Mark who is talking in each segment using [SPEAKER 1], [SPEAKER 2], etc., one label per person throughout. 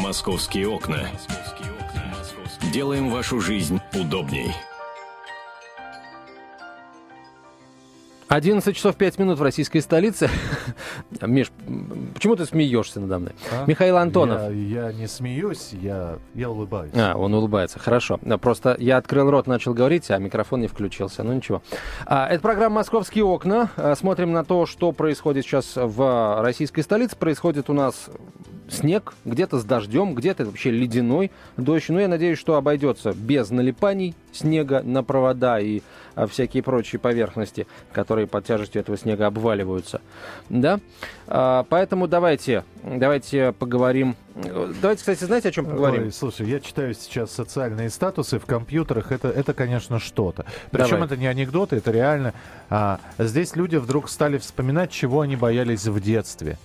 [SPEAKER 1] «Московские окна». Делаем вашу жизнь удобней.
[SPEAKER 2] 11 часов 5 минут в российской столице. Миш, почему ты смеешься надо мной? А? Михаил Антонов.
[SPEAKER 3] Я, я не смеюсь, я, я улыбаюсь.
[SPEAKER 2] А, он улыбается, хорошо. Просто я открыл рот, начал говорить, а микрофон не включился. Ну ничего. А, это программа «Московские окна». А, смотрим на то, что происходит сейчас в российской столице. Происходит у нас снег, где-то с дождем, где-то вообще ледяной дождь. Но я надеюсь, что обойдется без налипаний снега на провода и а, всякие прочие поверхности, которые под тяжестью этого снега обваливаются. Да? А, поэтому давайте, давайте поговорим. Давайте, кстати, знаете, о чем поговорим? Ой,
[SPEAKER 3] слушай, я читаю сейчас социальные статусы в компьютерах. Это, это конечно, что-то. Причем Давай. это не анекдоты, это реально. А, здесь люди вдруг стали вспоминать, чего они боялись в детстве.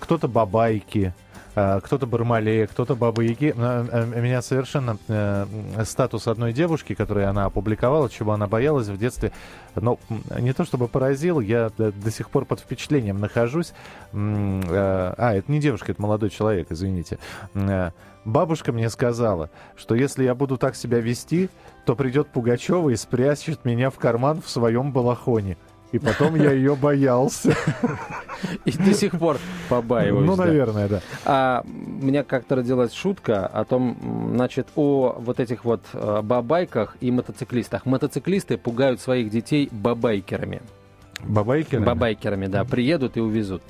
[SPEAKER 3] Кто-то бабайки, Э, кто-то Бармалея, кто-то Баба Яги. Э, э, меня совершенно статус одной девушки, которую она опубликовала, чего она боялась в детстве, ну, не то чтобы поразил, я до сих пор под впечатлением нахожусь. А, это не девушка, это молодой человек, извините. Бабушка мне сказала, что если я буду так себя вести, то придет Пугачева и спрячет меня в карман в своем балахоне. И потом я ее боялся.
[SPEAKER 2] И до сих пор побаиваюсь.
[SPEAKER 3] Ну, наверное, да.
[SPEAKER 2] А у меня как-то родилась шутка о том, значит, о вот этих вот э, бабайках и мотоциклистах. Мотоциклисты пугают своих детей бабайкерами.
[SPEAKER 3] Бабайкерами?
[SPEAKER 2] Бабайкерами, да. Приедут и увезут.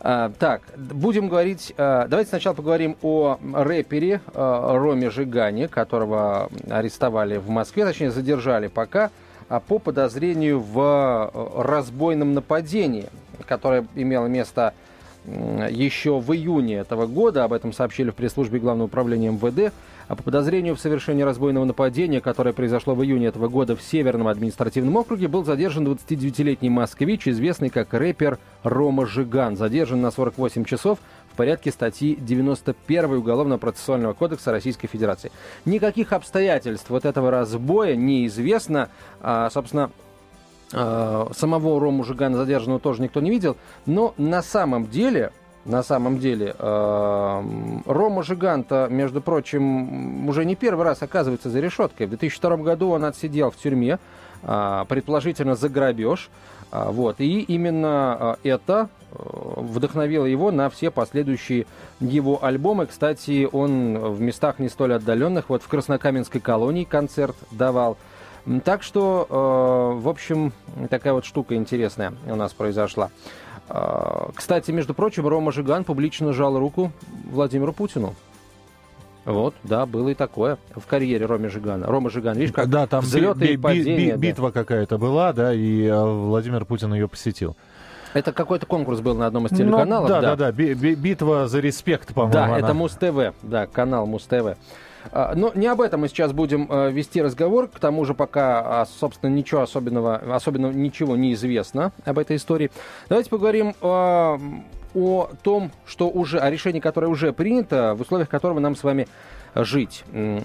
[SPEAKER 2] А, так, будем говорить... А, давайте сначала поговорим о рэпере а, Роме Жигане, которого арестовали в Москве, точнее, задержали пока по подозрению в э, разбойном нападении, которое имело место еще в июне этого года, об этом сообщили в пресс-службе Главного управления МВД, а по подозрению в совершении разбойного нападения, которое произошло в июне этого года в Северном административном округе, был задержан 29-летний москвич, известный как рэпер Рома Жиган. Задержан на 48 часов порядке статьи 91 Уголовного процессуального кодекса Российской Федерации. Никаких обстоятельств вот этого разбоя неизвестно. А, собственно, а, самого Рому Жигана задержанного тоже никто не видел. Но на самом деле на самом деле. А, Рома Жиганта, между прочим, уже не первый раз оказывается за решеткой. В 2002 году он отсидел в тюрьме, а, предположительно за грабеж. Вот. И именно это вдохновило его на все последующие его альбомы. Кстати, он в местах не столь отдаленных, вот в Краснокаменской колонии концерт давал. Так что, э, в общем, такая вот штука интересная у нас произошла. Э, кстати, между прочим, Рома Жиган публично жал руку Владимиру Путину. Вот, да, было и такое в карьере Рома Жигана. Рома Жиган, видишь, как
[SPEAKER 3] да, там взлеты би- и падения. Би- битва да. какая-то была, да, и э, Владимир Путин ее посетил.
[SPEAKER 2] Это какой-то конкурс был на одном из телеканалов.
[SPEAKER 3] Ну, да, да, да, да. битва за респект, по-моему.
[SPEAKER 2] Да, она. это Муз-ТВ, да, канал Муз-ТВ. А, но не об этом мы сейчас будем э, вести разговор. К тому же пока, а, собственно, ничего особенного, особенно ничего не известно об этой истории. Давайте поговорим о, о том, что уже, о решении, которое уже принято, в условиях которого нам с вами жить.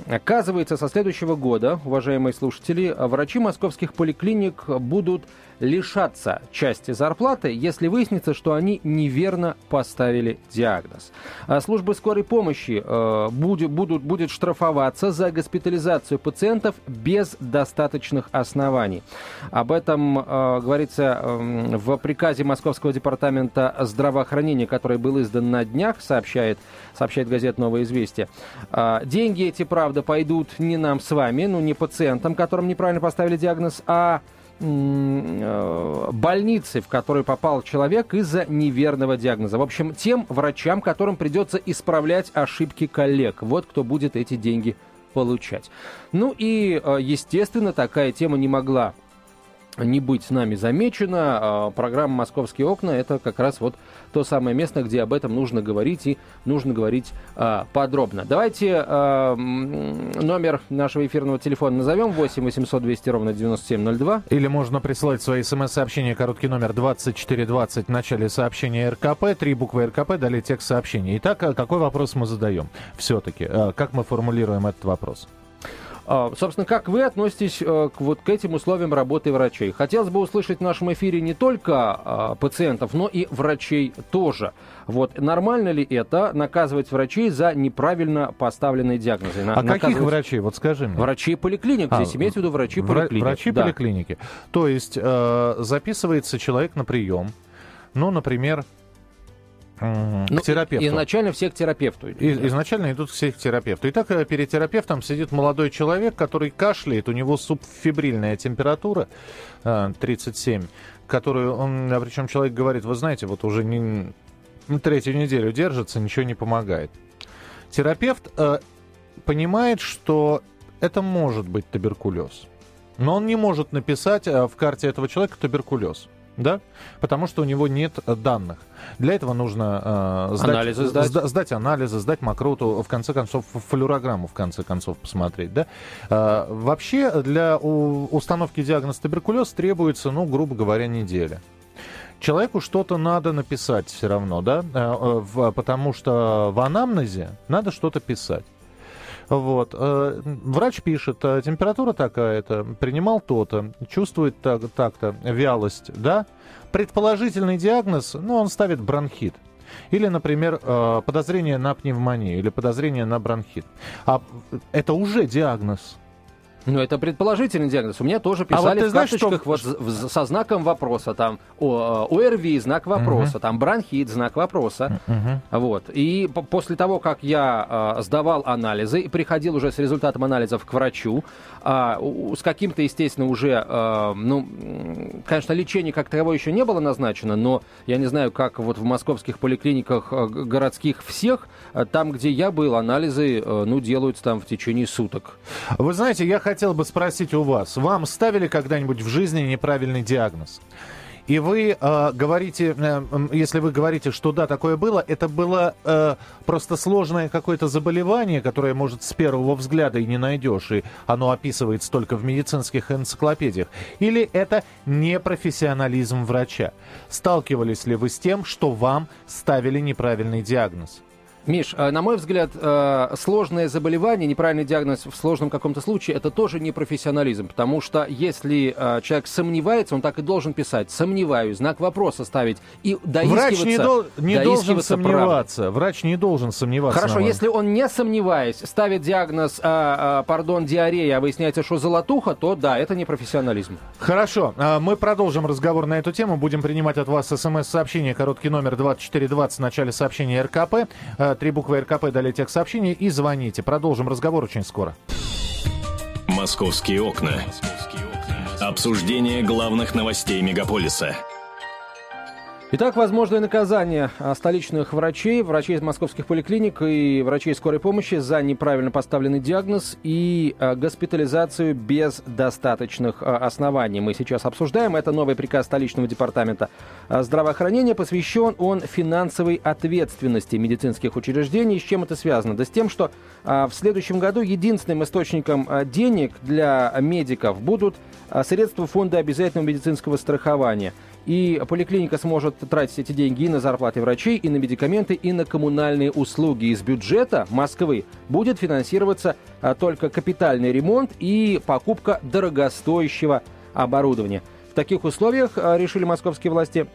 [SPEAKER 2] Оказывается, со следующего года, уважаемые слушатели, врачи московских поликлиник будут лишаться части зарплаты, если выяснится, что они неверно поставили диагноз. А службы скорой помощи э, будет, будут, будет штрафоваться за госпитализацию пациентов без достаточных оснований. Об этом э, говорится э, в приказе Московского департамента здравоохранения, который был издан на днях, сообщает, сообщает газета «Новое известие». Э, деньги эти, правда, пойдут не нам с вами, ну не пациентам, которым неправильно поставили диагноз, а больницы, в которую попал человек из-за неверного диагноза. В общем, тем врачам, которым придется исправлять ошибки коллег. Вот кто будет эти деньги получать. Ну и, э, естественно, такая тема не могла не быть нами замечена. А, программа «Московские окна» — это как раз вот то самое место, где об этом нужно говорить и нужно говорить а, подробно. Давайте а, номер нашего эфирного телефона назовем 8 800 200 ровно 9702.
[SPEAKER 3] Или можно присылать свои смс-сообщения, короткий номер 2420 в начале сообщения РКП, три буквы РКП, далее текст сообщения. Итак, какой вопрос мы задаем все-таки? Как мы формулируем этот вопрос?
[SPEAKER 2] А, собственно, как вы относитесь э, к, вот к этим условиям работы врачей? Хотелось бы услышать в нашем эфире не только а, пациентов, но и врачей тоже. Вот нормально ли это наказывать врачей за неправильно поставленные диагнозы?
[SPEAKER 3] На, а наказывать... каких врачей? Вот скажи мне.
[SPEAKER 2] Врачей поликлиник. А, Здесь имеется в виду врачи поликлиник.
[SPEAKER 3] Врачи да. поликлиники. То есть э, записывается человек на прием. Ну, например,
[SPEAKER 2] к ну, терапевту. Изначально все к терапевту.
[SPEAKER 3] И, изначально идут все к терапевту. И так э, перед терапевтом сидит молодой человек, который кашляет, у него субфибрильная температура 37, э, которую он, а причем человек говорит, вы знаете, вот уже не, третью неделю держится, ничего не помогает. Терапевт э, понимает, что это может быть туберкулез. Но он не может написать э, в карте этого человека туберкулез да, потому что у него нет э, данных. Для этого нужно
[SPEAKER 2] э, сдать, анализы сдать.
[SPEAKER 3] Сда, сдать анализы, сдать макроту, в конце концов, флюорограмму, в конце концов, посмотреть, да. Э, вообще для у, установки диагноза туберкулез требуется, ну, грубо говоря, неделя. Человеку что-то надо написать все равно, да, э, в, потому что в анамнезе надо что-то писать. Вот. Э, врач пишет, э, температура такая-то, принимал то-то, чувствует так- так-то, вялость, да? Предположительный диагноз, ну, он ставит бронхит. Или, например, э, подозрение на пневмонию или подозрение на бронхит. А это уже диагноз.
[SPEAKER 2] Ну, это предположительный диагноз. У меня тоже писали а вот в знаешь, карточках что... вот со знаком вопроса, там, о, ОРВИ, знак вопроса, угу. там, бронхит, знак вопроса. Угу. Вот. И после того, как я э, сдавал анализы и приходил уже с результатом анализов к врачу, э, с каким-то, естественно, уже, э, ну, конечно, лечение как таковое еще не было назначено, но я не знаю, как вот в московских поликлиниках э, городских всех, э, там, где я был, анализы, э, ну, делаются там в течение суток.
[SPEAKER 3] Вы знаете, я хотел бы спросить у вас, вам ставили когда-нибудь в жизни неправильный диагноз? И вы э, говорите, э, если вы говорите, что да, такое было, это было э, просто сложное какое-то заболевание, которое, может, с первого взгляда и не найдешь, и оно описывается только в медицинских энциклопедиях. Или это непрофессионализм врача? Сталкивались ли вы с тем, что вам ставили неправильный диагноз?
[SPEAKER 2] Миш, э, на мой взгляд, э, сложное заболевание, неправильный диагноз в сложном каком-то случае, это тоже не профессионализм, потому что если э, человек сомневается, он так и должен писать «сомневаюсь», знак вопроса ставить и доискиваться.
[SPEAKER 3] Врач не, до, не должен сомневаться. Правды. Врач не должен сомневаться.
[SPEAKER 2] Хорошо, если он не сомневаясь ставит диагноз, а, а, пардон, диарея, а выясняется, что золотуха, то да, это не профессионализм.
[SPEAKER 3] Хорошо, мы продолжим разговор на эту тему. Будем принимать от вас смс-сообщение, короткий номер 2420 в начале сообщения РКП три буквы РКП, далее текст сообщения и звоните. Продолжим разговор очень скоро.
[SPEAKER 1] «Московские окна». Обсуждение главных новостей мегаполиса –
[SPEAKER 2] Итак, возможное наказание а, столичных врачей, врачей из московских поликлиник и врачей скорой помощи за неправильно поставленный диагноз и а, госпитализацию без достаточных а, оснований. Мы сейчас обсуждаем. Это новый приказ столичного департамента здравоохранения. Посвящен он финансовой ответственности медицинских учреждений. С чем это связано? Да с тем, что в следующем году единственным источником денег для медиков будут средства фонда обязательного медицинского страхования – и поликлиника сможет тратить эти деньги и на зарплаты врачей, и на медикаменты, и на коммунальные услуги. Из бюджета Москвы будет финансироваться а, только капитальный ремонт и покупка дорогостоящего оборудования. В таких условиях, а, решили московские власти,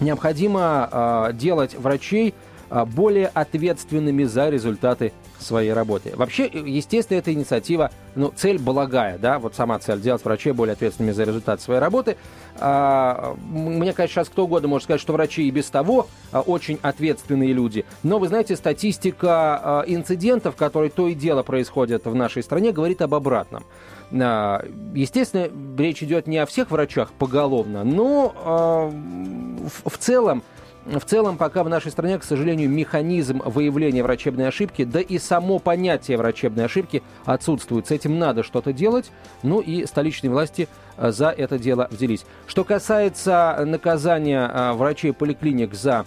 [SPEAKER 2] необходимо а, делать врачей более ответственными за результаты своей работы. Вообще, естественно, эта инициатива, ну, цель благая, да, вот сама цель, делать врачей более ответственными за результат своей работы. А, мне кажется, сейчас кто угодно может сказать, что врачи и без того а, очень ответственные люди. Но, вы знаете, статистика а, инцидентов, которые то и дело происходят в нашей стране, говорит об обратном. А, естественно, речь идет не о всех врачах поголовно, но а, в, в целом в целом, пока в нашей стране, к сожалению, механизм выявления врачебной ошибки, да и само понятие врачебной ошибки отсутствует. С этим надо что-то делать, ну и столичные власти э, за это дело взялись. Что касается наказания э, врачей поликлиник за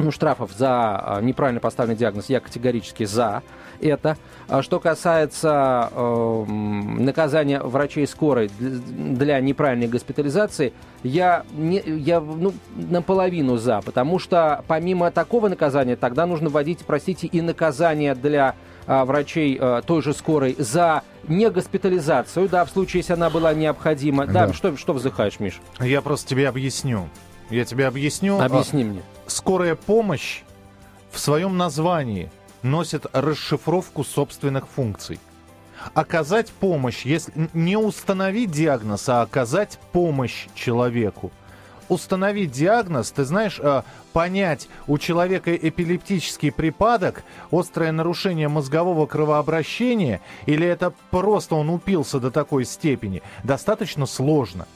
[SPEAKER 2] ну, штрафов за э, неправильно поставленный диагноз, я категорически за это. А что касается э, наказания врачей скорой для неправильной госпитализации, я, не, я ну, наполовину за, потому что помимо такого наказания тогда нужно вводить, простите, и наказание для а, врачей а, той же скорой за не госпитализацию, да, в случае, если она была необходима. Да, да что, что вздыхаешь, Миш?
[SPEAKER 3] Я просто тебе объясню. Я тебе объясню.
[SPEAKER 2] Объясни мне.
[SPEAKER 3] Скорая помощь в своем названии носит расшифровку собственных функций. Оказать помощь, если не установить диагноз, а оказать помощь человеку установить диагноз, ты знаешь, э, понять, у человека эпилептический припадок, острое нарушение мозгового кровообращения, или это просто он упился до такой степени, достаточно сложно.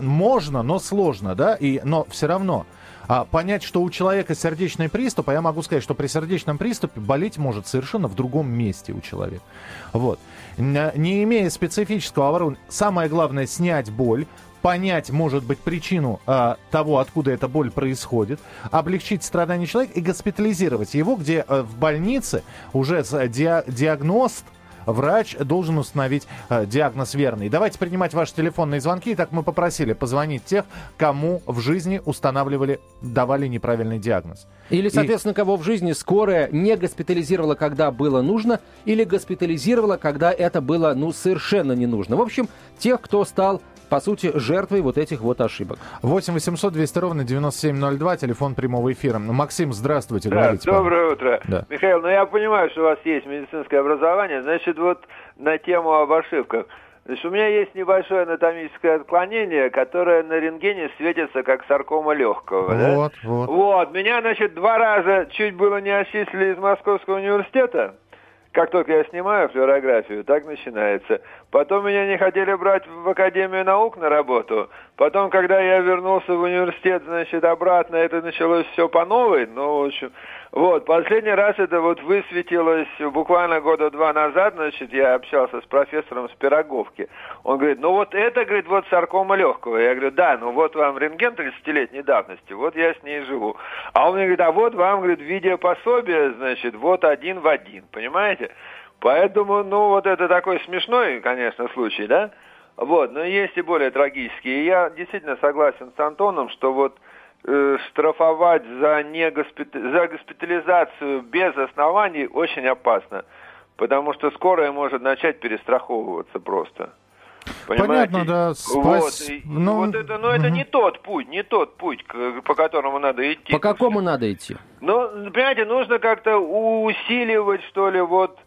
[SPEAKER 3] Можно, но сложно, да, и, но все равно а понять, что у человека сердечный приступ, а я могу сказать, что при сердечном приступе болеть может совершенно в другом месте у человека. Вот. Не имея специфического оборудования, самое главное снять боль, понять, может быть, причину э, того, откуда эта боль происходит, облегчить страдания человека и госпитализировать его, где э, в больнице уже диа- диагност врач должен установить э, диагноз верный. Давайте принимать ваши телефонные звонки. Так мы попросили позвонить тех, кому в жизни устанавливали, давали неправильный диагноз.
[SPEAKER 2] Или, соответственно, и... кого в жизни скорая не госпитализировала, когда было нужно, или госпитализировала, когда это было, ну, совершенно не нужно. В общем, тех, кто стал по сути, жертвой вот этих вот ошибок.
[SPEAKER 3] 8 800 200 ровно 9702, телефон прямого эфира. Максим, здравствуйте.
[SPEAKER 4] Да, говорите, доброе утро. Да. Михаил, ну я понимаю, что у вас есть медицинское образование, значит, вот на тему об ошибках. Значит, у меня есть небольшое анатомическое отклонение, которое на рентгене светится как саркома легкого.
[SPEAKER 3] Вот,
[SPEAKER 4] да?
[SPEAKER 3] вот.
[SPEAKER 4] Вот, меня, значит, два раза чуть было не осчислили из Московского университета. Как только я снимаю флюорографию, так начинается. Потом меня не хотели брать в Академию наук на работу. Потом, когда я вернулся в университет, значит, обратно это началось все по новой. Ну, в общем, вот, последний раз это вот высветилось буквально года два назад, значит, я общался с профессором с Пироговки. Он говорит, ну вот это, говорит, вот саркома легкого. Я говорю, да, ну вот вам рентген 30-летней давности, вот я с ней живу. А он мне говорит, а вот вам, говорит, видеопособие, значит, вот один в один, понимаете? Поэтому, ну, вот это такой смешной, конечно, случай, да? Вот, но есть и более трагические. И я действительно согласен с Антоном, что вот э, штрафовать за, не госпит... за госпитализацию без оснований очень опасно, потому что скорая может начать перестраховываться просто.
[SPEAKER 3] Понимаете? Понятно, да.
[SPEAKER 4] Спас... Вот, ну... вот это, но это угу. не тот путь, не тот путь, по которому надо идти.
[SPEAKER 2] По какому надо идти?
[SPEAKER 4] Ну, понимаете, нужно как-то усиливать, что ли, вот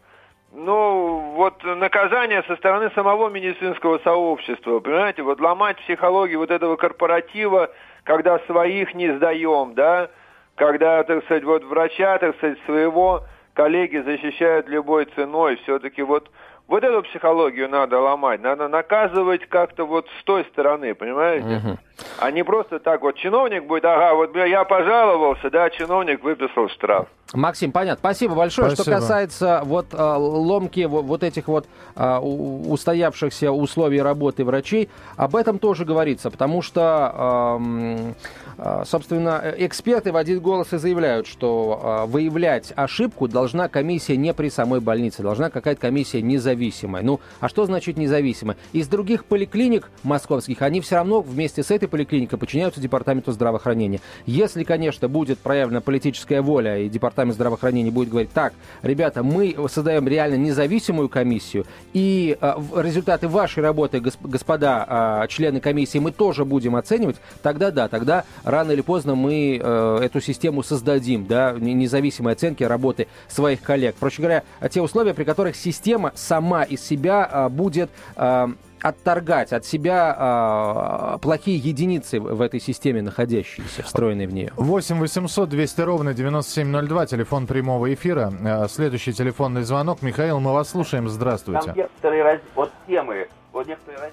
[SPEAKER 4] ну, вот наказание со стороны самого медицинского сообщества, понимаете, вот ломать психологию вот этого корпоратива, когда своих не сдаем, да, когда, так сказать, вот врача, так сказать, своего коллеги защищают любой ценой, все-таки вот вот эту психологию надо ломать, надо наказывать как-то вот с той стороны, понимаете? Угу. А не просто так вот чиновник будет, ага, вот я пожаловался, да, чиновник выписал штраф.
[SPEAKER 2] Максим, понятно. Спасибо большое. Спасибо. Что касается вот а, ломки вот, вот этих вот а, устоявшихся условий работы врачей, об этом тоже говорится, потому что, а, собственно, эксперты в один голос и заявляют, что выявлять ошибку должна комиссия не при самой больнице, должна какая-то комиссия независимая. Ну, а что значит независимая? Из других поликлиник московских они все равно вместе с этой поликлиникой подчиняются департаменту здравоохранения. Если, конечно, будет проявлена политическая воля и департамент здравоохранения будет говорить, так, ребята, мы создаем реально независимую комиссию, и э, результаты вашей работы, господа э, члены комиссии, мы тоже будем оценивать, тогда да, тогда рано или поздно мы э, эту систему создадим, да, независимой оценки работы своих коллег. Проще говоря, те условия, при которых система сама из себя э, будет э, отторгать от себя а, плохие единицы в этой системе, находящиеся, встроенные в нее.
[SPEAKER 3] 8 800 200 ровно 9702, телефон прямого эфира. А, следующий телефонный звонок. Михаил, мы вас слушаем. Здравствуйте. Там
[SPEAKER 4] некоторые раз... вот темы, вот некоторые раз...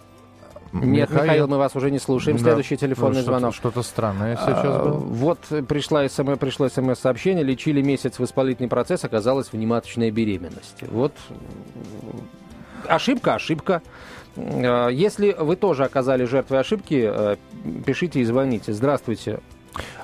[SPEAKER 2] Нет, Михаил, Михаил, мы вас уже не слушаем. Следующий да, телефонный
[SPEAKER 3] что
[SPEAKER 2] звонок.
[SPEAKER 3] Что-то странное сейчас а, было.
[SPEAKER 2] Вот пришла СМ, пришло смс-сообщение. Лечили месяц воспалительный процесс, оказалась внематочная беременность. Вот ошибка, ошибка. Э, если вы тоже оказали жертвой ошибки, э, пишите и звоните. Здравствуйте.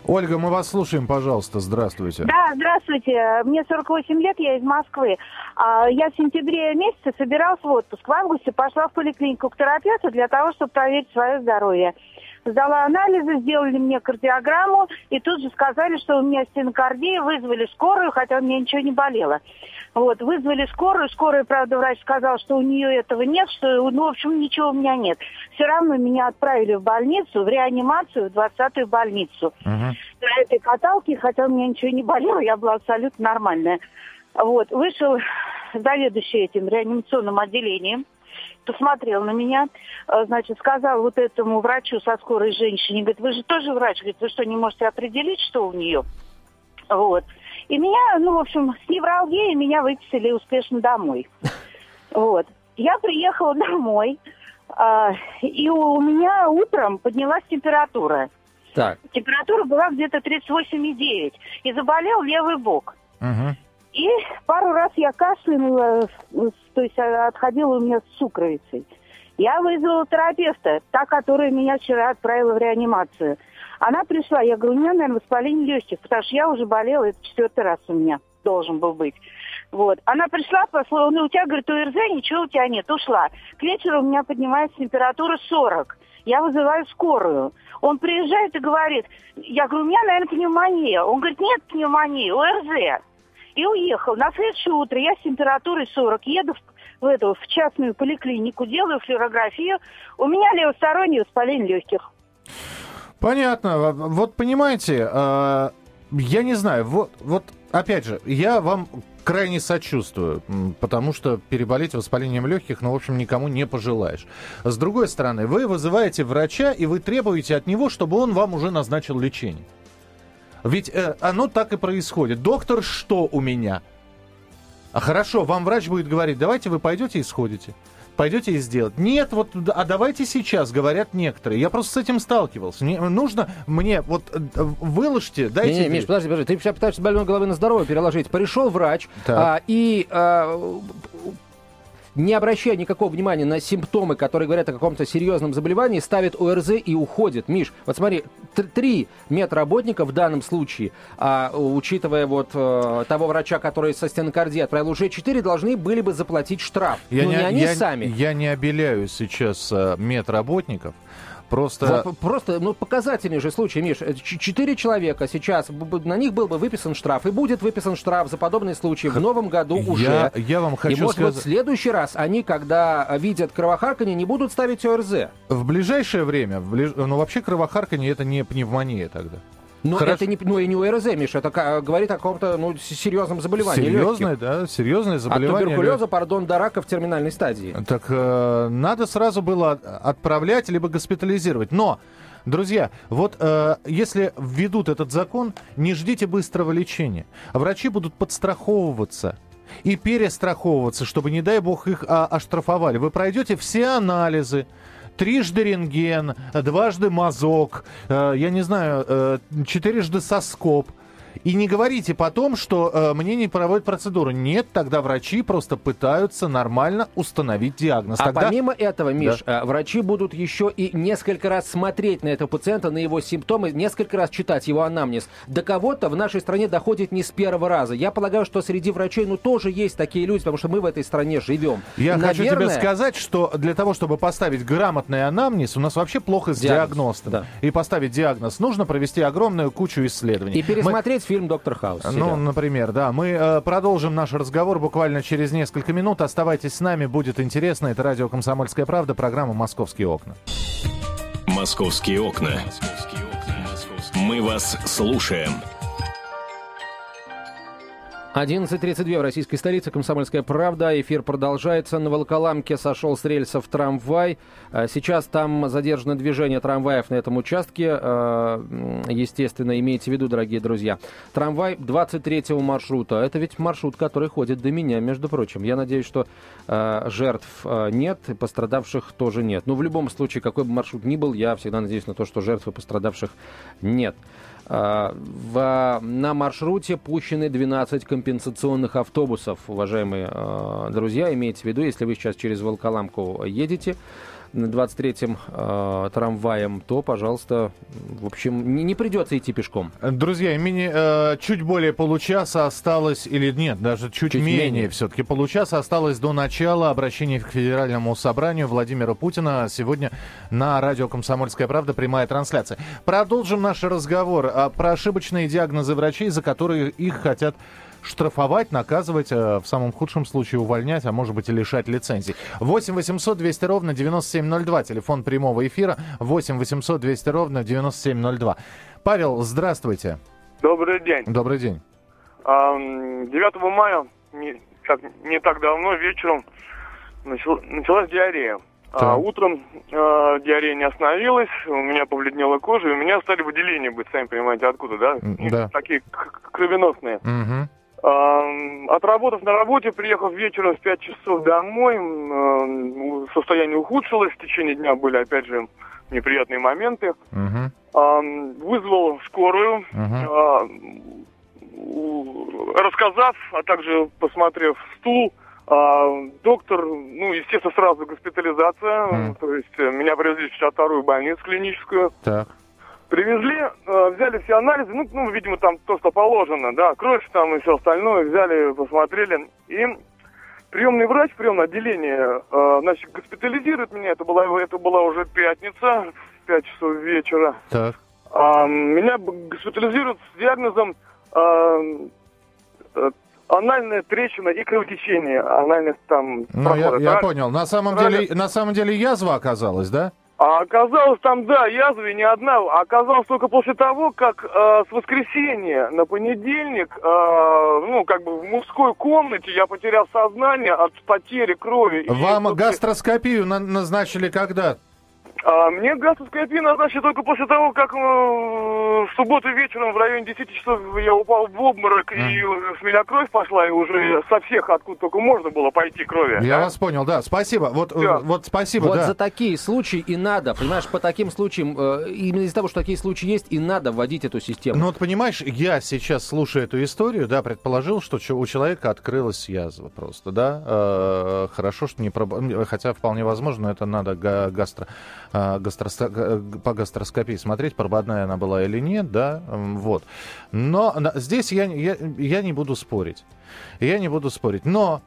[SPEAKER 3] Ольга, мы вас слушаем, пожалуйста. Здравствуйте.
[SPEAKER 5] Да, здравствуйте. Мне 48 лет, я из Москвы. А, я в сентябре месяце собиралась в отпуск. В августе пошла в поликлинику к терапевту для того, чтобы проверить свое здоровье. Сдала анализы, сделали мне кардиограмму, и тут же сказали, что у меня стенокардия, вызвали скорую, хотя у меня ничего не болело. Вот, вызвали скорую, скорая, правда, врач сказал, что у нее этого нет, что, ну, в общем, ничего у меня нет. Все равно меня отправили в больницу, в реанимацию, в 20-ю больницу. Uh-huh. На этой каталке, хотя у меня ничего не болело, я была абсолютно нормальная. Вот, вышел заведующий этим реанимационным отделением, посмотрел на меня, э, значит, сказал вот этому врачу со скорой женщине, говорит, вы же тоже врач, говорит, вы что, не можете определить, что у нее? Вот. И меня, ну, в общем, с невралгией меня выписали успешно домой. Вот. Я приехала домой, э, и у меня утром поднялась температура. Так. Температура была где-то 38,9. И заболел левый бок. Угу. И пару раз я кашлянула, то есть отходила у меня с сукровицей. Я вызвала терапевта, та, которая меня вчера отправила в реанимацию. Она пришла, я говорю, у меня, наверное, воспаление легких, потому что я уже болела, это четвертый раз у меня должен был быть. Вот. Она пришла, послала, ну, у тебя, говорит, ОРЗ, ничего у тебя нет, ушла. К вечеру у меня поднимается температура 40. Я вызываю скорую. Он приезжает и говорит, я говорю, у меня, наверное, пневмония. Он говорит, нет пневмонии, ОРЗ. И уехал. На следующее утро я с температурой 40 еду в, в, эту, в частную поликлинику, делаю флюорографию. У меня левостороннее воспаление легких.
[SPEAKER 3] Понятно. Вот понимаете, э, я не знаю, вот, вот опять же, я вам крайне сочувствую, потому что переболеть воспалением легких, ну, в общем, никому не пожелаешь. С другой стороны, вы вызываете врача, и вы требуете от него, чтобы он вам уже назначил лечение. Ведь э, оно так и происходит. Доктор, что у меня? А хорошо, вам врач будет говорить, давайте вы пойдете и сходите пойдете и сделать. Нет, вот, а давайте сейчас, говорят некоторые. Я просто с этим сталкивался. Мне, нужно мне, вот, э, выложите, дайте... Не,
[SPEAKER 2] не, Миш, подожди, подожди, ты сейчас пытаешься больной головы на здоровье переложить. Пришел врач, а, и а, не обращая никакого внимания на симптомы, которые говорят о каком-то серьезном заболевании, ставит ОРЗ и уходит. Миш, вот смотри, три медработника в данном случае, а, учитывая вот а, того врача, который со стенокардией отправил, уже четыре должны были бы заплатить штраф.
[SPEAKER 3] Я Но не, не они я, сами. Я не обеляю сейчас а, медработников. Просто...
[SPEAKER 2] Вот, просто, ну, показательный же случай, Миш. Четыре человека сейчас, на них был бы выписан штраф, и будет выписан штраф за подобные случаи в новом году я, уже.
[SPEAKER 3] Я вам хочу
[SPEAKER 2] и, может
[SPEAKER 3] сказать...
[SPEAKER 2] быть, в следующий раз они, когда видят кровохарканье, не будут ставить ОРЗ.
[SPEAKER 3] В ближайшее время, в ближ... ну, вообще кровохарканье это не пневмония тогда.
[SPEAKER 2] Но Хорошо. это не, ну, и не ОРЗ, Миша, это говорит о каком-то ну, серьезном заболевании.
[SPEAKER 3] Серьезное, легких. да, серьезное заболевание.
[SPEAKER 2] От туберкулеза, пардон, до рака в терминальной стадии.
[SPEAKER 3] Так э, надо сразу было отправлять, либо госпитализировать. Но Друзья, вот э, если введут этот закон, не ждите быстрого лечения. Врачи будут подстраховываться и перестраховываться, чтобы, не дай бог, их а, оштрафовали. Вы пройдете все анализы, трижды рентген, дважды мазок, э, я не знаю, э, четырежды соскоп – и не говорите потом, что э, мне не проводят процедуру. Нет, тогда врачи просто пытаются нормально установить диагноз.
[SPEAKER 2] А
[SPEAKER 3] тогда...
[SPEAKER 2] помимо этого, Миш, да. Э, врачи будут еще и несколько раз смотреть на этого пациента, на его симптомы, несколько раз читать его анамнез. До кого-то в нашей стране доходит не с первого раза. Я полагаю, что среди врачей, ну, тоже есть такие люди, потому что мы в этой стране живем.
[SPEAKER 3] Я Наверное... хочу тебе сказать, что для того, чтобы поставить грамотный анамнез, у нас вообще плохо с диагноз, диагностом. Да. И поставить диагноз нужно провести огромную кучу исследований.
[SPEAKER 2] И пересмотреть Мы фильм «Доктор Хаус».
[SPEAKER 3] Сериал. Ну, например, да. Мы э, продолжим наш разговор буквально через несколько минут. Оставайтесь с нами, будет интересно. Это радио «Комсомольская правда», программа «Московские окна».
[SPEAKER 1] «Московские окна». Мы вас слушаем.
[SPEAKER 2] 11.32 в российской столице. Комсомольская правда. Эфир продолжается. На Волоколамке сошел с рельсов трамвай. А сейчас там задержано движение трамваев на этом участке. А, естественно, имейте в виду, дорогие друзья. Трамвай 23-го маршрута. Это ведь маршрут, который ходит до меня, между прочим. Я надеюсь, что а, жертв нет, пострадавших тоже нет. Но в любом случае, какой бы маршрут ни был, я всегда надеюсь на то, что жертв и пострадавших нет. А, в, на маршруте пущены 12 компенсационных автобусов, уважаемые э, друзья. Имейте в виду, если вы сейчас через Волколамку едете, 23-м э, трамваем, то, пожалуйста, в общем, не, не придется идти пешком.
[SPEAKER 3] Друзья, мини, э, чуть более получаса осталось, или нет, даже чуть, чуть менее, менее. все-таки получаса осталось до начала обращения к Федеральному собранию Владимира Путина. Сегодня на радио «Комсомольская правда» прямая трансляция. Продолжим наш разговор а, про ошибочные диагнозы врачей, за которые их хотят штрафовать, наказывать, э, в самом худшем случае увольнять, а может быть и лишать лицензий. 8 800 200 ровно 9702, телефон прямого эфира 8 800 200 ровно 9702. Павел, здравствуйте.
[SPEAKER 6] Добрый день.
[SPEAKER 3] Добрый день.
[SPEAKER 6] 9 мая, не, как, не так давно, вечером, начал, началась диарея. А утром э, диарея не остановилась, у меня повледнела кожа, и у меня стали выделения быть, сами понимаете, откуда, да?
[SPEAKER 3] Да.
[SPEAKER 6] Такие кровеносные.
[SPEAKER 3] Угу.
[SPEAKER 6] Отработав на работе, приехав вечером в 5 часов домой, состояние ухудшилось, в течение дня были, опять же, неприятные моменты.
[SPEAKER 3] Угу.
[SPEAKER 6] Вызвал скорую,
[SPEAKER 3] угу.
[SPEAKER 6] рассказав, а также посмотрев стул, доктор, ну, естественно, сразу госпитализация, mm. то есть э, меня привезли в 62-ю больницу клиническую.
[SPEAKER 3] Так.
[SPEAKER 6] Привезли, э, взяли все анализы, ну, ну, видимо, там то, что положено, да, кровь там и все остальное, взяли, посмотрели. И приемный врач в приемном отделении, э, значит, госпитализирует меня, это была, это была уже пятница, в 5 часов вечера.
[SPEAKER 3] Так.
[SPEAKER 6] А, меня госпитализируют с диагнозом а, анальная трещина и кровотечение анальных там.
[SPEAKER 3] Ну, я, я понял. На самом, деле, на самом деле язва оказалась, да?
[SPEAKER 6] А оказалось там, да, язвы не одна. А оказалось только после того, как э, с воскресенья на понедельник, э, ну, как бы в мужской комнате я потерял сознание от потери крови.
[SPEAKER 3] Вам и... гастроскопию на- назначили когда?
[SPEAKER 6] А, мне гастроскопия назначили только после того, как э, в субботу вечером в районе 10 часов я упал в обморок, mm. и с меня кровь пошла, и уже со всех, откуда только можно было пойти крови.
[SPEAKER 3] Я да? вас понял, да, спасибо. Вот, э, вот спасибо,
[SPEAKER 2] Вот
[SPEAKER 3] да.
[SPEAKER 2] за такие случаи и надо, понимаешь, по таким случаям, э, именно из-за того, что такие случаи есть, и надо вводить эту систему.
[SPEAKER 3] Ну вот понимаешь, я сейчас, слушая эту историю, да, предположил, что у человека открылась язва просто, да. Э, хорошо, что не... Проб... Хотя вполне возможно, это надо гастро а, гастроско... Э, по гастроскопии смотреть, прободная она была или нет, да, вот. Но здесь я, я, я не буду спорить. Я не буду спорить. Но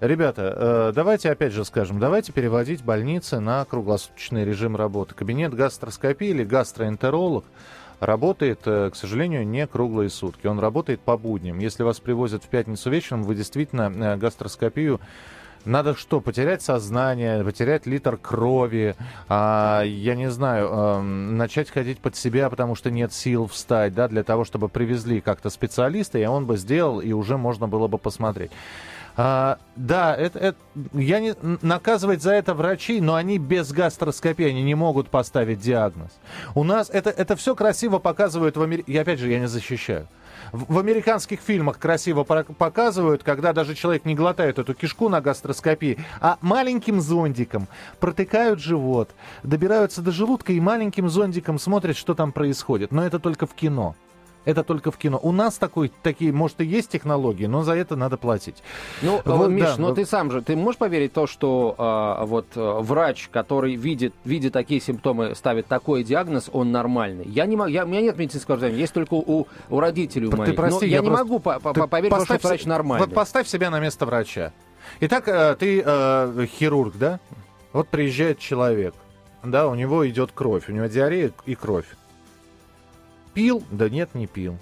[SPEAKER 3] Ребята, э, давайте опять же скажем, давайте переводить больницы на круглосуточный режим работы. Кабинет гастроскопии или гастроэнтеролог работает, э, к сожалению, не круглые сутки. Он работает по будням. Если вас привозят в пятницу вечером, вы действительно гастроскопию надо что, потерять сознание, потерять литр крови, а, я не знаю, а, начать ходить под себя, потому что нет сил встать, да, для того, чтобы привезли как-то специалиста, и он бы сделал, и уже можно было бы посмотреть. А, да, это, это, я не наказывать за это врачей, но они без гастроскопии, они не могут поставить диагноз. У нас это, это все красиво показывают в Америке. И опять же, я не защищаю. В, американских фильмах красиво показывают, когда даже человек не глотает эту кишку на гастроскопии, а маленьким зондиком протыкают живот, добираются до желудка и маленьким зондиком смотрят, что там происходит. Но это только в кино. Это только в кино. У нас такой, такие, может, и есть технологии, но за это надо платить.
[SPEAKER 2] Ну, вот, Миш, да, но вот... ты сам же, ты можешь поверить в то, что а, вот а, врач, который видит, видит такие симптомы, ставит такой диагноз, он нормальный? Я не могу, я, у меня нет медицинского образования, есть только у, у родителей у моих.
[SPEAKER 3] Ты прости,
[SPEAKER 2] но я,
[SPEAKER 3] я
[SPEAKER 2] не
[SPEAKER 3] просто...
[SPEAKER 2] могу по -по поверить, то, что врач нормальный.
[SPEAKER 3] Вот поставь себя на место врача. Итак, э, ты э, хирург, да? Вот приезжает человек, да, у него идет кровь, у него диарея и кровь. Пил? Да нет, не пил.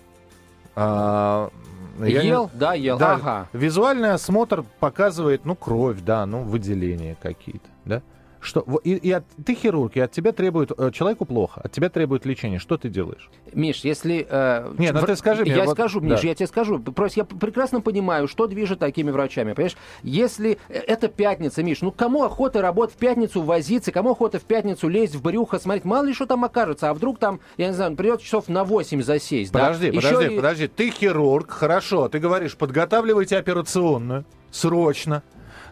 [SPEAKER 2] А, ел? Не... Да, ел.
[SPEAKER 3] Да,
[SPEAKER 2] ага.
[SPEAKER 3] Визуальный осмотр показывает, ну, кровь, да, ну, выделения какие-то, да? Что, и, и от, ты хирург, и от тебя требует, э, человеку плохо, от тебя требует лечения. Что ты делаешь?
[SPEAKER 2] Миш, если... Э,
[SPEAKER 3] Нет, ну ты скажи мне.
[SPEAKER 2] Я
[SPEAKER 3] вот,
[SPEAKER 2] скажу, Миш, да. я тебе скажу. Просто я прекрасно понимаю, что движет такими врачами. Понимаешь, если э, это пятница, Миш, ну кому охота работать в пятницу, возиться, кому охота в пятницу лезть в брюхо, смотреть, мало ли что там окажется, а вдруг там, я не знаю, придет часов на 8 засесть,
[SPEAKER 3] Подожди,
[SPEAKER 2] да?
[SPEAKER 3] подожди,
[SPEAKER 2] и...
[SPEAKER 3] подожди. Ты хирург, хорошо, ты говоришь, подготавливайте операционную, срочно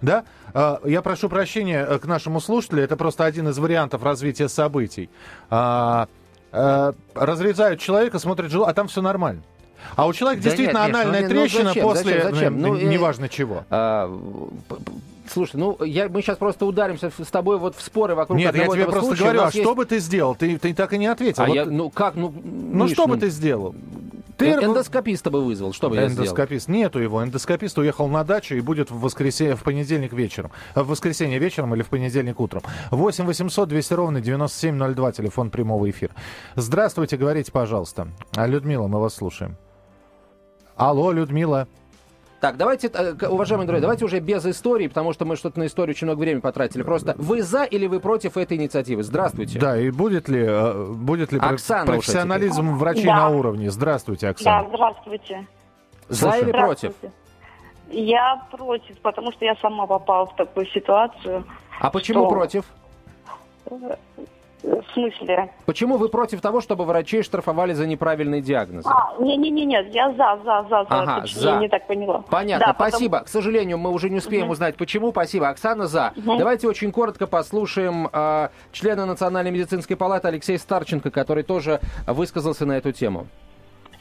[SPEAKER 3] да? А, я прошу прощения э, к нашему слушателю, это просто один из вариантов развития событий. А, а, разрезают человека, смотрят желудок, а там все нормально. А у человека да действительно нет, анальная нет, ну, трещина ну, зачем, после
[SPEAKER 2] зачем, зачем?
[SPEAKER 3] Ну, неважно чего.
[SPEAKER 2] А, Слушай, ну я, мы сейчас просто ударимся с тобой вот в споры вокруг
[SPEAKER 3] Нет,
[SPEAKER 2] одного
[SPEAKER 3] я тебе просто
[SPEAKER 2] случая.
[SPEAKER 3] говорю, а
[SPEAKER 2] есть...
[SPEAKER 3] что бы ты сделал? Ты, ты так и не ответил.
[SPEAKER 2] А
[SPEAKER 3] вот...
[SPEAKER 2] я, ну как, ну...
[SPEAKER 3] Ну
[SPEAKER 2] Миш,
[SPEAKER 3] что бы
[SPEAKER 2] ну,
[SPEAKER 3] ты сделал? Ты...
[SPEAKER 2] Эндоскописта бы вызвал, что бы я сделал?
[SPEAKER 3] Эндоскопист. Нету его. Эндоскопист уехал на дачу и будет в воскресенье, в понедельник вечером. В воскресенье вечером или в понедельник утром. 8 800 200 ровно 9702, телефон прямого эфира. Здравствуйте, говорите, пожалуйста. А, Людмила, мы вас слушаем. Алло, Людмила.
[SPEAKER 2] Так, давайте, э, уважаемые друзья, давайте уже без истории, потому что мы что-то на историю очень много времени потратили. Просто вы за или вы против этой инициативы? Здравствуйте.
[SPEAKER 3] Да, и будет ли, э, будет ли
[SPEAKER 2] Оксана
[SPEAKER 3] профессионализм врачей
[SPEAKER 5] Да.
[SPEAKER 3] на уровне? Здравствуйте, Оксана.
[SPEAKER 5] Да, здравствуйте.
[SPEAKER 2] За
[SPEAKER 3] Слушай.
[SPEAKER 2] или против?
[SPEAKER 5] Я против, потому что я сама попала в такую ситуацию.
[SPEAKER 2] А почему
[SPEAKER 5] Что?
[SPEAKER 2] против?
[SPEAKER 5] В смысле?
[SPEAKER 2] Почему вы против того, чтобы врачей штрафовали за неправильный диагноз?
[SPEAKER 5] А, не-не-не, я за, за, за, за.
[SPEAKER 2] Ага,
[SPEAKER 5] Точнее,
[SPEAKER 2] за.
[SPEAKER 5] Я не так поняла.
[SPEAKER 2] Понятно,
[SPEAKER 5] Да,
[SPEAKER 2] спасибо. К сожалению, мы уже не успеем узнать, почему. Спасибо. Оксана за.
[SPEAKER 5] Мгм.
[SPEAKER 2] Давайте очень коротко послушаем э, члена Национальной медицинской палаты Алексея Старченко, который тоже высказался на эту тему.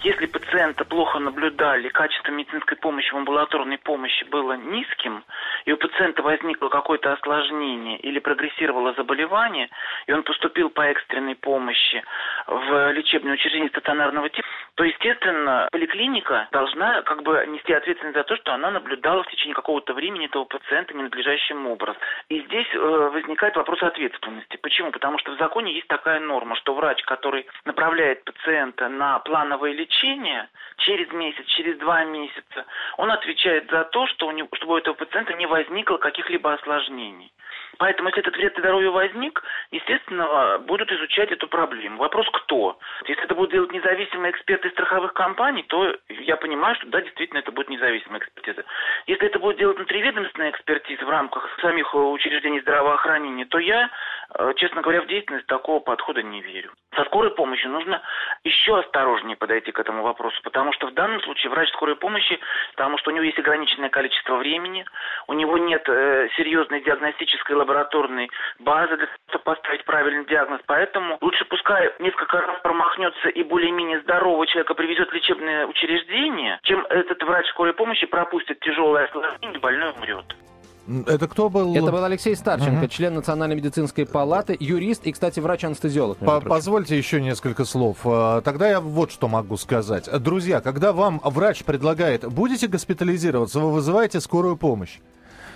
[SPEAKER 7] Если пациента плохо наблюдали, качество медицинской помощи в амбулаторной помощи было низким, и у пациента возникло какое-то осложнение или прогрессировало заболевание, и он поступил по экстренной помощи в лечебное учреждение стационарного типа, то, естественно, поликлиника должна как бы нести ответственность за то, что она наблюдала в течение какого-то времени этого пациента ненадлежащим образом. И здесь э, возникает вопрос ответственности. Почему? Потому что в законе есть такая норма, что врач, который направляет пациента на плановое лечение через месяц, через два месяца, он отвечает за то, что у него, чтобы у этого пациента не возникло каких-либо осложнений. Поэтому, если этот вред здоровью возник, естественно, будут изучать эту проблему. Вопрос кто? Если это будут делать независимые эксперты страховых компаний, то я понимаю, что да, действительно, это будет независимая экспертиза. Если это будет делать внутриведомственная экспертиза в рамках самих э, учреждений здравоохранения, то я, э, честно говоря, в деятельность такого подхода не верю. Со скорой помощью нужно еще осторожнее подойти к этому вопросу, потому что в данном случае врач скорой помощи, потому что у него есть ограниченное количество времени, у него нет э, серьезной диагностической лабораторной базы для того, чтобы поставить правильный диагноз, поэтому лучше пускай несколько раз промахнется и более-менее здорового человека привезет в лечебное учреждение, чем этот врач скорой помощи пропустит тяжелое осложнение, и больной умрет.
[SPEAKER 3] Это кто был?
[SPEAKER 2] Это был Алексей Старченко,
[SPEAKER 3] Мгм.
[SPEAKER 2] член Национальной медицинской палаты, юрист и, кстати, врач-анестезиолог.
[SPEAKER 3] По-. Позвольте еще несколько слов. А, Тогда я вот что могу сказать. Друзья, когда вам врач предлагает, будете госпитализироваться, вы вызываете скорую помощь.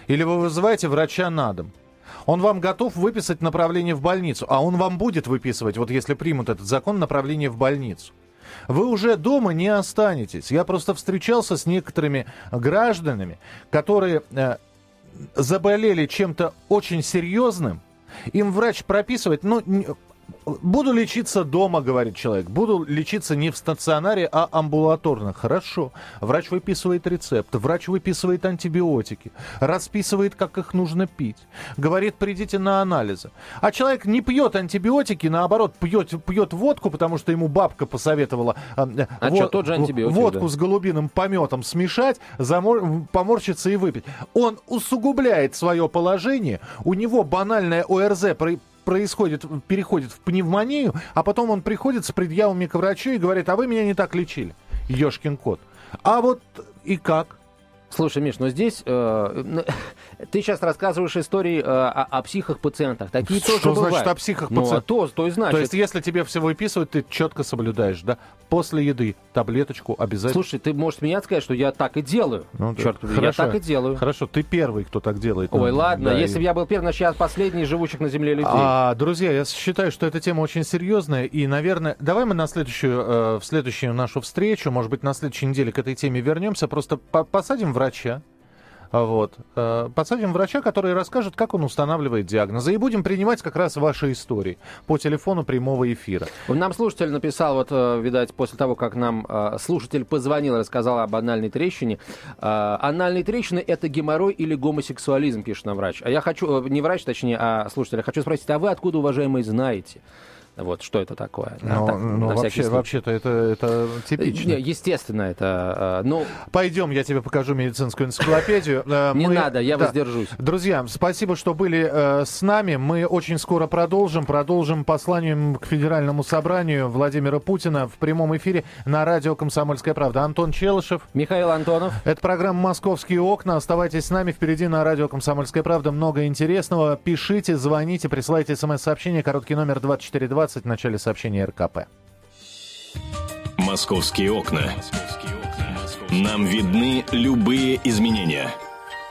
[SPEAKER 3] Или вы вызываете врача на дом. Он вам готов выписать направление в больницу, а он вам будет выписывать, вот если примут этот закон, направление в больницу. Вы уже дома не останетесь. Я просто встречался с некоторыми гражданами, которые э, заболели чем-то очень серьезным, им врач прописывает, ну, буду лечиться дома, говорит человек, буду лечиться не в стационаре, а амбулаторно. Хорошо. Врач выписывает рецепт, врач выписывает антибиотики, расписывает, как их нужно пить. Говорит, придите на анализы. А человек не пьет антибиотики, наоборот, пьет, пьет водку, потому что ему бабка посоветовала э,
[SPEAKER 2] А
[SPEAKER 3] во-
[SPEAKER 2] чё, тот же антибиотик,
[SPEAKER 3] водку
[SPEAKER 2] да.
[SPEAKER 3] с голубиным пометом смешать, замор- поморщиться и выпить. Он усугубляет свое положение, у него банальное ОРЗ происходит, переходит в пневмонию, а потом он приходит с предъявами к врачу и говорит, а вы меня не так лечили, ешкин кот. А вот и как?
[SPEAKER 2] Слушай, Миш, но здесь э, н- ты сейчас рассказываешь истории э, о, о психах-пациентах. Такие
[SPEAKER 3] Что
[SPEAKER 2] тоже
[SPEAKER 3] значит
[SPEAKER 2] бывают.
[SPEAKER 3] о психах
[SPEAKER 2] Ну, а то, то и значит.
[SPEAKER 3] То есть, если тебе все выписывают, ты четко соблюдаешь, да? После еды таблеточку обязательно.
[SPEAKER 2] Слушай, ты можешь меня сказать, что я так и делаю.
[SPEAKER 3] Ну.
[SPEAKER 2] Черт
[SPEAKER 3] Хорошо.
[SPEAKER 2] я так и делаю.
[SPEAKER 3] Хорошо, ты первый, кто так делает.
[SPEAKER 2] Ой,
[SPEAKER 3] Ну,
[SPEAKER 2] ладно,
[SPEAKER 3] да,
[SPEAKER 2] если
[SPEAKER 3] и-
[SPEAKER 2] бы я был первым, значит, я последний из живущих на земле людей.
[SPEAKER 3] А, друзья, я считаю, что эта тема очень серьезная, и, наверное, давай мы на следующую, э, в следующую нашу встречу, может быть, на следующей неделе к этой теме вернемся, просто по- посадим врача, а, вот, э, посадим врача, который расскажет, как он устанавливает диагнозы, и будем принимать как раз ваши истории по телефону прямого эфира.
[SPEAKER 2] Нам слушатель написал, вот, э, видать, после того, как нам э, слушатель позвонил рассказал об анальной трещине. Анальные трещины – это геморрой или гомосексуализм, пишет нам врач. А я хочу, не врач, точнее, а слушатель, я хочу спросить, а вы откуда, уважаемые, знаете? Вот что это такое.
[SPEAKER 3] Но, да, так, ну, вообще, вообще-то это, это типично.
[SPEAKER 2] Естественно, это... Ну...
[SPEAKER 3] Пойдем, я тебе покажу медицинскую энциклопедию.
[SPEAKER 2] Не Мы... надо, я воздержусь.
[SPEAKER 3] Друзья, спасибо, что были э, с нами. Мы очень скоро продолжим. Продолжим посланием к Федеральному собранию Владимира Путина в прямом эфире на радио «Комсомольская правда». Антон Челышев.
[SPEAKER 2] Михаил Антонов.
[SPEAKER 3] Это программа «Московские окна». Оставайтесь с нами. Впереди на радио «Комсомольская правда» много интересного. Пишите, звоните, присылайте смс-сообщение. Короткий номер 2420 в начале сообщения РКП.
[SPEAKER 1] «Московские окна». Нам видны любые изменения –